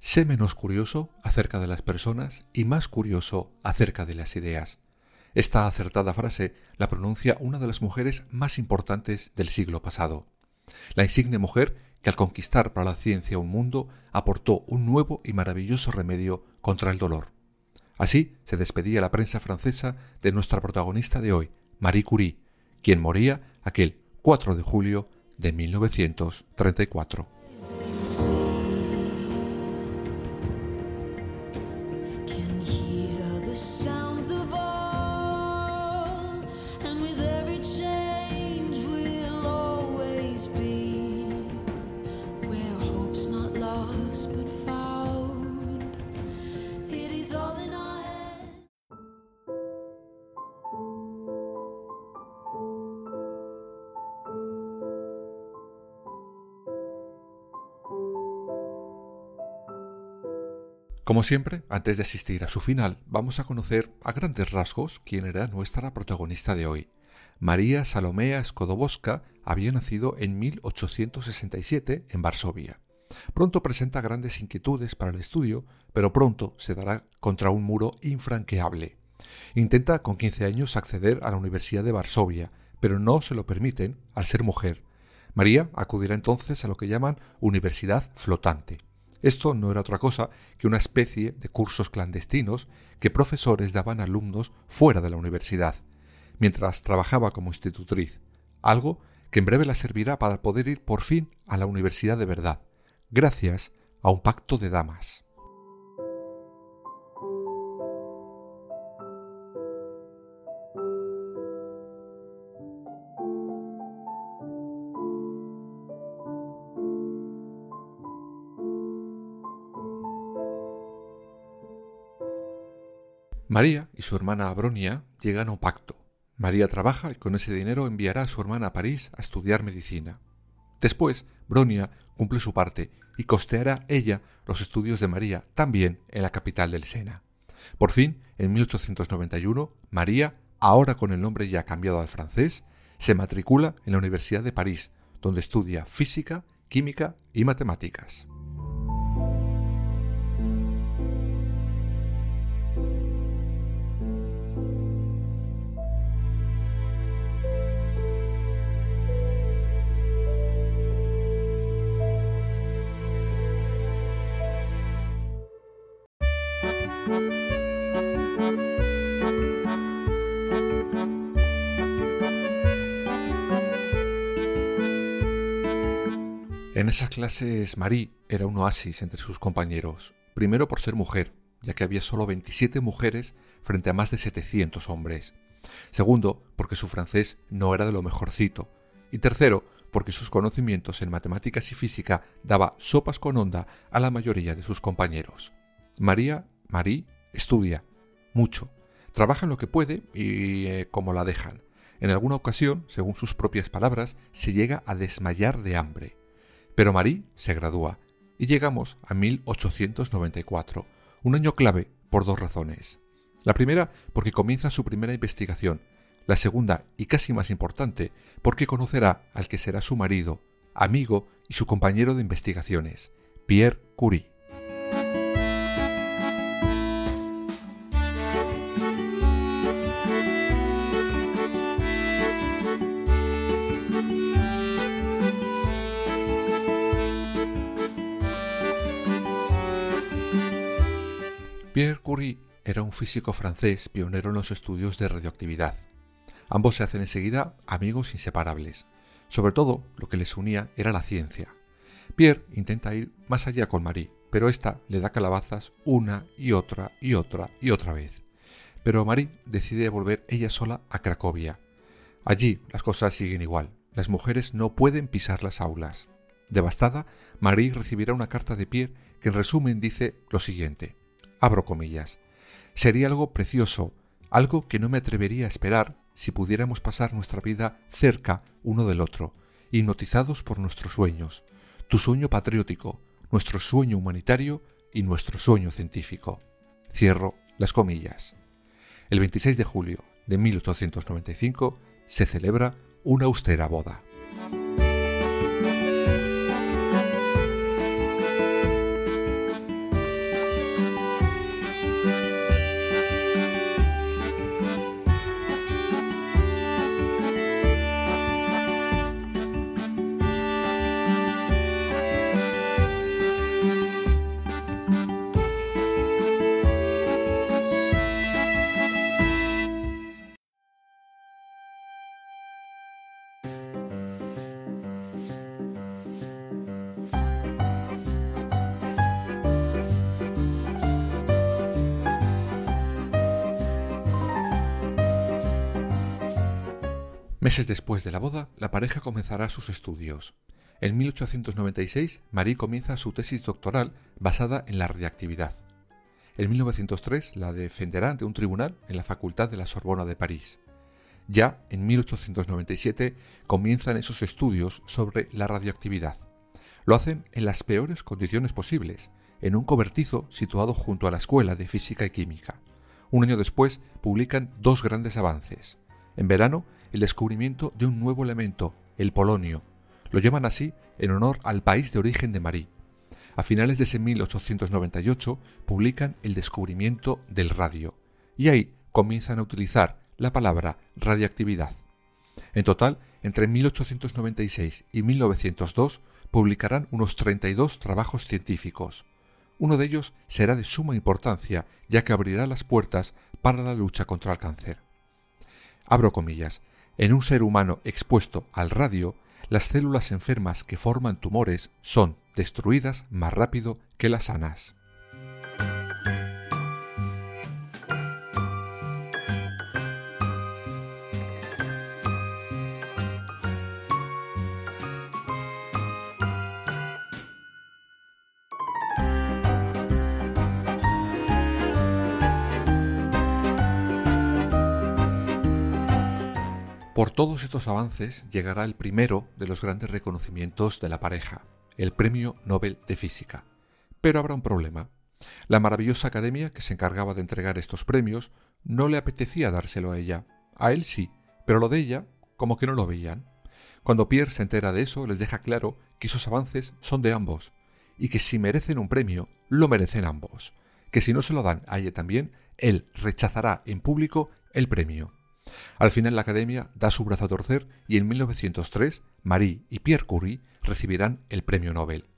Sé menos curioso acerca de las personas y más curioso acerca de las ideas. Esta acertada frase la pronuncia una de las mujeres más importantes del siglo pasado. La insigne mujer que al conquistar para la ciencia un mundo aportó un nuevo y maravilloso remedio contra el dolor. Así se despedía la prensa francesa de nuestra protagonista de hoy, Marie Curie, quien moría aquel 4 de julio de 1934. Como siempre, antes de asistir a su final, vamos a conocer a grandes rasgos quién era nuestra protagonista de hoy. María Salomea Skłodowska había nacido en 1867 en Varsovia. Pronto presenta grandes inquietudes para el estudio, pero pronto se dará contra un muro infranqueable. Intenta con 15 años acceder a la Universidad de Varsovia, pero no se lo permiten al ser mujer. María acudirá entonces a lo que llaman Universidad Flotante. Esto no era otra cosa que una especie de cursos clandestinos que profesores daban a alumnos fuera de la universidad, mientras trabajaba como institutriz, algo que en breve la servirá para poder ir por fin a la universidad de verdad, gracias a un pacto de damas. María y su hermana Abronia llegan a un pacto. María trabaja y con ese dinero enviará a su hermana a París a estudiar medicina. Después, Bronia cumple su parte y costeará ella los estudios de María también en la capital del Sena. Por fin, en 1891, María, ahora con el nombre ya cambiado al francés, se matricula en la Universidad de París, donde estudia física, química y matemáticas. Esas clases Marie era un oasis entre sus compañeros, primero por ser mujer, ya que había solo 27 mujeres frente a más de 700 hombres. Segundo, porque su francés no era de lo mejorcito. Y tercero, porque sus conocimientos en matemáticas y física daba sopas con onda a la mayoría de sus compañeros. María, Marie, estudia mucho, trabaja en lo que puede y eh, como la dejan. En alguna ocasión, según sus propias palabras, se llega a desmayar de hambre. Pero Marie se gradúa y llegamos a 1894, un año clave por dos razones. La primera, porque comienza su primera investigación. La segunda, y casi más importante, porque conocerá al que será su marido, amigo y su compañero de investigaciones, Pierre Curie. Físico francés pionero en los estudios de radioactividad. Ambos se hacen enseguida amigos inseparables. Sobre todo, lo que les unía era la ciencia. Pierre intenta ir más allá con Marie, pero ésta le da calabazas una y otra y otra y otra vez. pero Marie decide volver ella sola a Cracovia. Allí las cosas siguen igual. Las mujeres no pueden pisar las aulas. Devastada, Marie recibirá una carta de Pierre que en resumen dice lo siguiente. Abro comillas. Sería algo precioso, algo que no me atrevería a esperar si pudiéramos pasar nuestra vida cerca uno del otro, hipnotizados por nuestros sueños, tu sueño patriótico, nuestro sueño humanitario y nuestro sueño científico. Cierro las comillas. El 26 de julio de 1895 se celebra una austera boda. Meses después de la boda, la pareja comenzará sus estudios. En 1896, Marie comienza su tesis doctoral basada en la radiactividad. En 1903 la defenderá ante un tribunal en la Facultad de la Sorbona de París. Ya en 1897 comienzan esos estudios sobre la radioactividad. Lo hacen en las peores condiciones posibles, en un cobertizo situado junto a la Escuela de Física y Química. Un año después publican dos grandes avances. En verano el descubrimiento de un nuevo elemento, el polonio. Lo llaman así en honor al país de origen de Marie. A finales de ese 1898 publican el descubrimiento del radio y ahí comienzan a utilizar la palabra radiactividad. En total, entre 1896 y 1902 publicarán unos 32 trabajos científicos. Uno de ellos será de suma importancia ya que abrirá las puertas para la lucha contra el cáncer. Abro comillas. En un ser humano expuesto al radio, las células enfermas que forman tumores son destruidas más rápido que las sanas. Por todos estos avances llegará el primero de los grandes reconocimientos de la pareja, el Premio Nobel de Física. Pero habrá un problema. La maravillosa academia que se encargaba de entregar estos premios no le apetecía dárselo a ella. A él sí, pero lo de ella como que no lo veían. Cuando Pierre se entera de eso, les deja claro que esos avances son de ambos, y que si merecen un premio, lo merecen ambos, que si no se lo dan a ella también, él rechazará en público el premio. Al final la Academia da su brazo a torcer y en 1903 Marie y Pierre Curie recibirán el premio Nobel.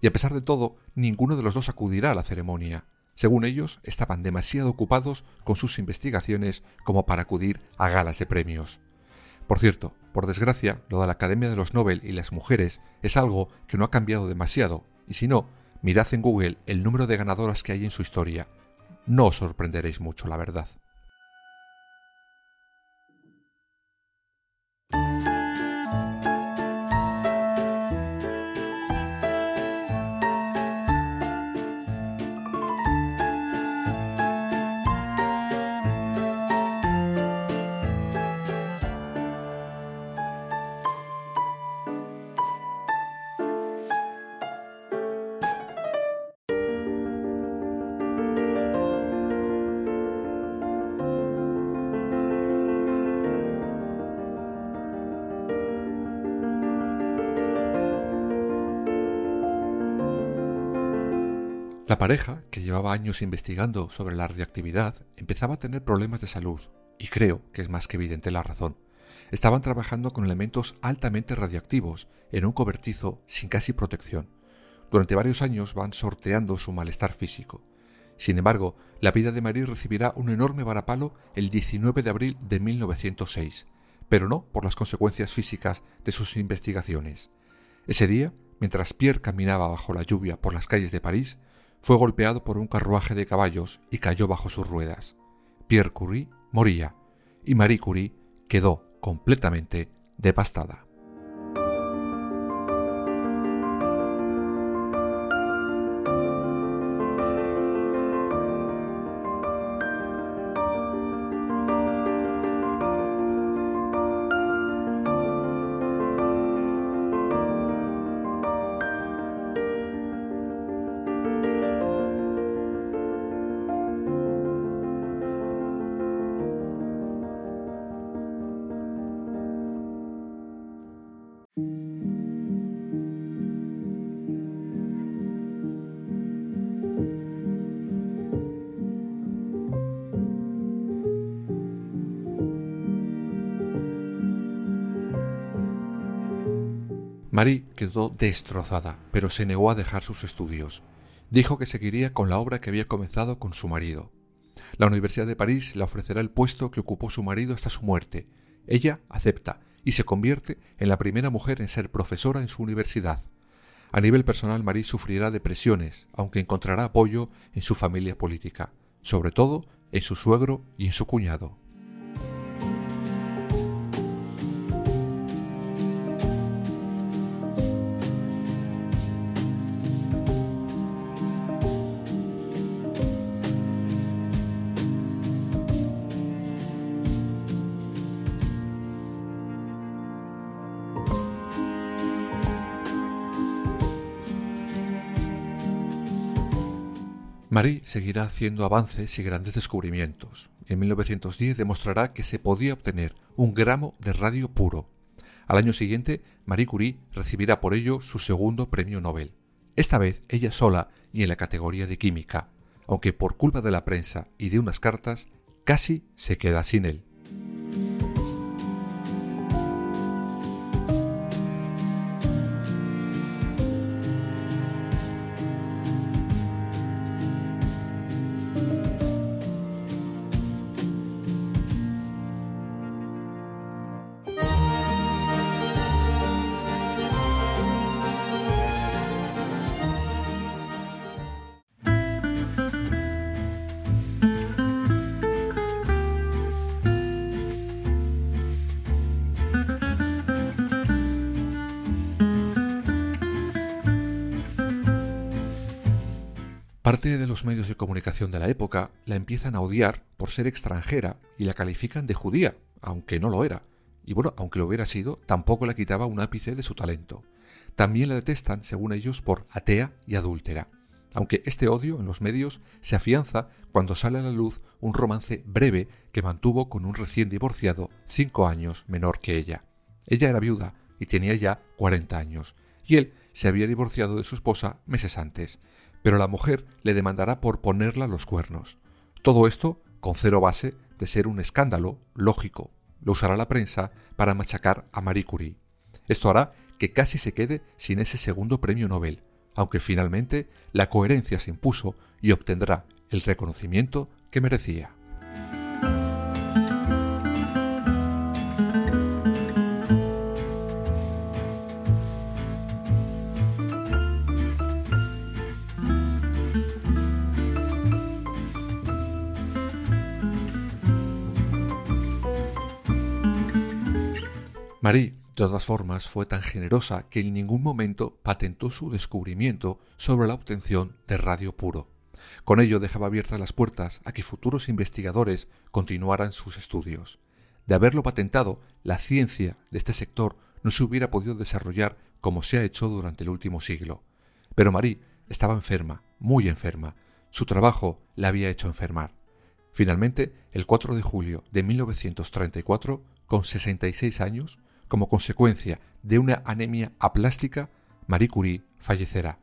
Y a pesar de todo, ninguno de los dos acudirá a la ceremonia. Según ellos, estaban demasiado ocupados con sus investigaciones como para acudir a galas de premios. Por cierto, por desgracia, lo de la Academia de los Nobel y las mujeres es algo que no ha cambiado demasiado, y si no, mirad en Google el número de ganadoras que hay en su historia. No os sorprenderéis mucho, la verdad. La pareja, que llevaba años investigando sobre la radioactividad, empezaba a tener problemas de salud, y creo que es más que evidente la razón. Estaban trabajando con elementos altamente radioactivos, en un cobertizo sin casi protección. Durante varios años van sorteando su malestar físico. Sin embargo, la vida de Marie recibirá un enorme varapalo el 19 de abril de 1906, pero no por las consecuencias físicas de sus investigaciones. Ese día, mientras Pierre caminaba bajo la lluvia por las calles de París, fue golpeado por un carruaje de caballos y cayó bajo sus ruedas. Pierre Curie moría y Marie Curie quedó completamente devastada. Marie quedó destrozada, pero se negó a dejar sus estudios. Dijo que seguiría con la obra que había comenzado con su marido. La Universidad de París le ofrecerá el puesto que ocupó su marido hasta su muerte. Ella acepta y se convierte en la primera mujer en ser profesora en su universidad. A nivel personal, Marie sufrirá depresiones, aunque encontrará apoyo en su familia política, sobre todo en su suegro y en su cuñado. Marie seguirá haciendo avances y grandes descubrimientos. En 1910 demostrará que se podía obtener un gramo de radio puro. Al año siguiente, Marie Curie recibirá por ello su segundo premio Nobel. Esta vez ella sola y en la categoría de química, aunque por culpa de la prensa y de unas cartas casi se queda sin él. Parte de los medios de comunicación de la época la empiezan a odiar por ser extranjera y la califican de judía, aunque no lo era. Y bueno, aunque lo hubiera sido, tampoco le quitaba un ápice de su talento. También la detestan, según ellos, por atea y adúltera. Aunque este odio en los medios se afianza cuando sale a la luz un romance breve que mantuvo con un recién divorciado cinco años menor que ella. Ella era viuda y tenía ya 40 años, y él se había divorciado de su esposa meses antes pero la mujer le demandará por ponerla los cuernos. Todo esto con cero base de ser un escándalo lógico. Lo usará la prensa para machacar a Marie Curie. Esto hará que casi se quede sin ese segundo premio Nobel, aunque finalmente la coherencia se impuso y obtendrá el reconocimiento que merecía. Marie, de todas formas, fue tan generosa que en ningún momento patentó su descubrimiento sobre la obtención de radio puro. Con ello dejaba abiertas las puertas a que futuros investigadores continuaran sus estudios. De haberlo patentado, la ciencia de este sector no se hubiera podido desarrollar como se ha hecho durante el último siglo. Pero Marie estaba enferma, muy enferma. Su trabajo la había hecho enfermar. Finalmente, el 4 de julio de 1934, con 66 años, como consecuencia de una anemia aplástica, Marie Curie fallecerá.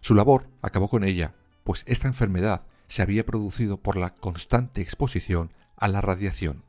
Su labor acabó con ella, pues esta enfermedad se había producido por la constante exposición a la radiación.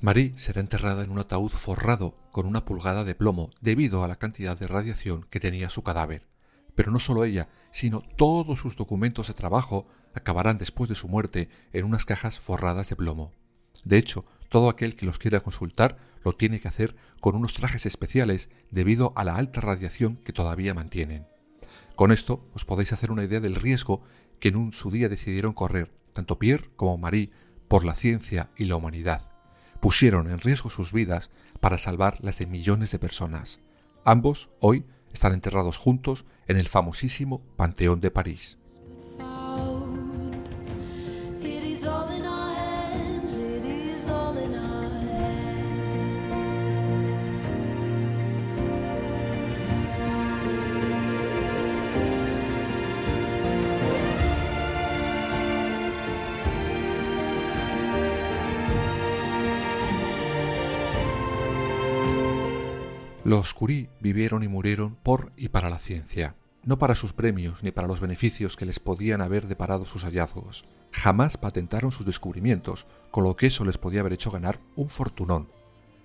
Marie será enterrada en un ataúd forrado con una pulgada de plomo debido a la cantidad de radiación que tenía su cadáver. Pero no solo ella, sino todos sus documentos de trabajo acabarán después de su muerte en unas cajas forradas de plomo. De hecho, todo aquel que los quiera consultar lo tiene que hacer con unos trajes especiales debido a la alta radiación que todavía mantienen. Con esto os podéis hacer una idea del riesgo que en un su día decidieron correr tanto Pierre como Marie por la ciencia y la humanidad. Pusieron en riesgo sus vidas para salvar las de millones de personas. Ambos hoy están enterrados juntos en el famosísimo Panteón de París. Los Curie vivieron y murieron por y para la ciencia, no para sus premios ni para los beneficios que les podían haber deparado sus hallazgos. Jamás patentaron sus descubrimientos, con lo que eso les podía haber hecho ganar un fortunón.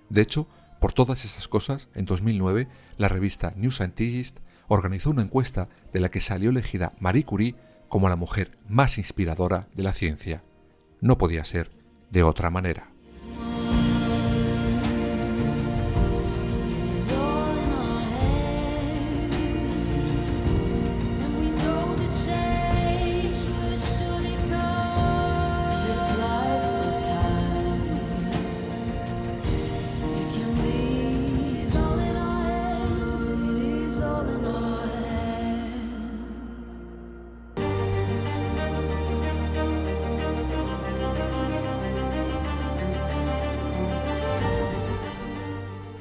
De hecho, por todas esas cosas, en 2009, la revista New Scientist organizó una encuesta de la que salió elegida Marie Curie como la mujer más inspiradora de la ciencia. No podía ser de otra manera.